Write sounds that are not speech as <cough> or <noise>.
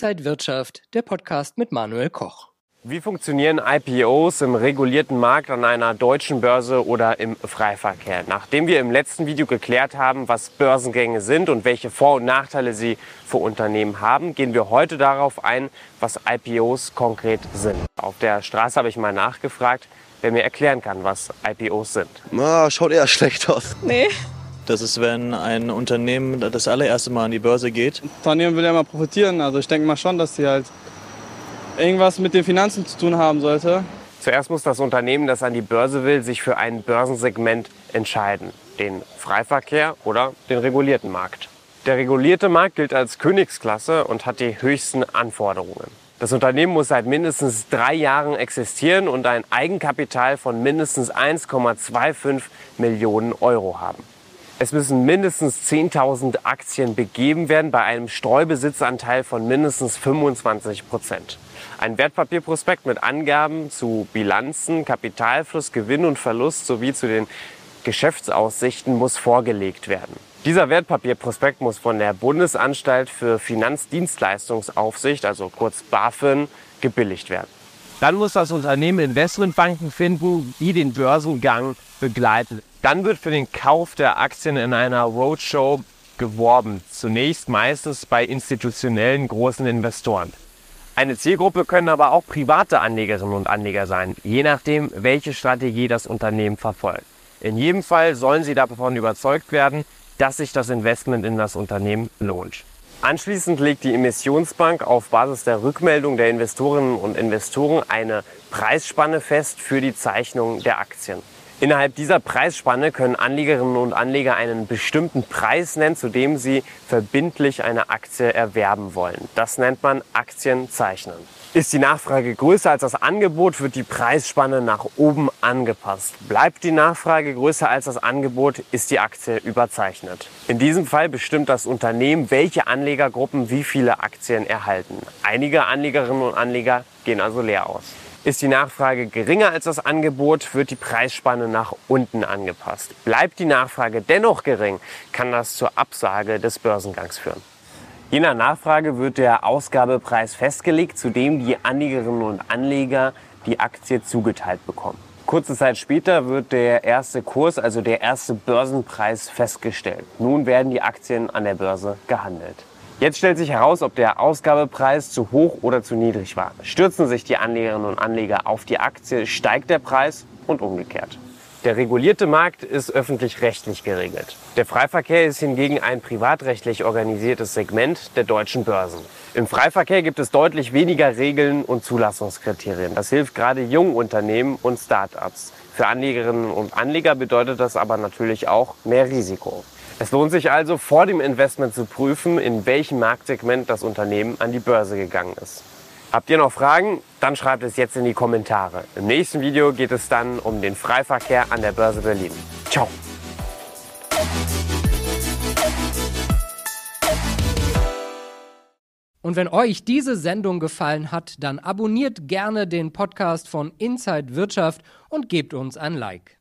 Inside Wirtschaft, der Podcast mit Manuel Koch. Wie funktionieren IPOs im regulierten Markt an einer deutschen Börse oder im Freiverkehr? Nachdem wir im letzten Video geklärt haben, was Börsengänge sind und welche Vor- und Nachteile sie für Unternehmen haben, gehen wir heute darauf ein, was IPOs konkret sind. Auf der Straße habe ich mal nachgefragt, wer mir erklären kann, was IPOs sind. Na, schaut eher <laughs> schlecht aus. Nee. Das ist, wenn ein Unternehmen das allererste Mal an die Börse geht. Unternehmen will ja immer profitieren. Also ich denke mal schon, dass sie halt irgendwas mit den Finanzen zu tun haben sollte. Zuerst muss das Unternehmen, das an die Börse will, sich für ein Börsensegment entscheiden. Den Freiverkehr oder den regulierten Markt. Der regulierte Markt gilt als Königsklasse und hat die höchsten Anforderungen. Das Unternehmen muss seit mindestens drei Jahren existieren und ein Eigenkapital von mindestens 1,25 Millionen Euro haben. Es müssen mindestens 10.000 Aktien begeben werden bei einem Streubesitzanteil von mindestens 25 Prozent. Ein Wertpapierprospekt mit Angaben zu Bilanzen, Kapitalfluss, Gewinn und Verlust sowie zu den Geschäftsaussichten muss vorgelegt werden. Dieser Wertpapierprospekt muss von der Bundesanstalt für Finanzdienstleistungsaufsicht, also kurz BaFin, gebilligt werden. Dann muss das Unternehmen Investmentbanken finden, die den Börsengang begleiten. Dann wird für den Kauf der Aktien in einer Roadshow geworben. Zunächst meistens bei institutionellen großen Investoren. Eine Zielgruppe können aber auch private Anlegerinnen und Anleger sein, je nachdem, welche Strategie das Unternehmen verfolgt. In jedem Fall sollen sie davon überzeugt werden, dass sich das Investment in das Unternehmen lohnt. Anschließend legt die Emissionsbank auf Basis der Rückmeldung der Investorinnen und Investoren eine Preisspanne fest für die Zeichnung der Aktien. Innerhalb dieser Preisspanne können Anlegerinnen und Anleger einen bestimmten Preis nennen, zu dem sie verbindlich eine Aktie erwerben wollen. Das nennt man Aktienzeichnen. Ist die Nachfrage größer als das Angebot, wird die Preisspanne nach oben angepasst. Bleibt die Nachfrage größer als das Angebot, ist die Aktie überzeichnet. In diesem Fall bestimmt das Unternehmen, welche Anlegergruppen wie viele Aktien erhalten. Einige Anlegerinnen und Anleger gehen also leer aus. Ist die Nachfrage geringer als das Angebot, wird die Preisspanne nach unten angepasst. Bleibt die Nachfrage dennoch gering, kann das zur Absage des Börsengangs führen. Je nach Nachfrage wird der Ausgabepreis festgelegt, zu dem die Anlegerinnen und Anleger die Aktie zugeteilt bekommen. Kurze Zeit später wird der erste Kurs, also der erste Börsenpreis festgestellt. Nun werden die Aktien an der Börse gehandelt. Jetzt stellt sich heraus, ob der Ausgabepreis zu hoch oder zu niedrig war. Stürzen sich die Anlegerinnen und Anleger auf die Aktie, steigt der Preis und umgekehrt. Der regulierte Markt ist öffentlich-rechtlich geregelt. Der Freiverkehr ist hingegen ein privatrechtlich organisiertes Segment der deutschen Börsen. Im Freiverkehr gibt es deutlich weniger Regeln und Zulassungskriterien. Das hilft gerade jungen Unternehmen und Start-ups. Für Anlegerinnen und Anleger bedeutet das aber natürlich auch mehr Risiko. Es lohnt sich also vor dem Investment zu prüfen, in welchem Marktsegment das Unternehmen an die Börse gegangen ist. Habt ihr noch Fragen? Dann schreibt es jetzt in die Kommentare. Im nächsten Video geht es dann um den Freiverkehr an der Börse Berlin. Ciao! Und wenn euch diese Sendung gefallen hat, dann abonniert gerne den Podcast von Inside Wirtschaft und gebt uns ein Like.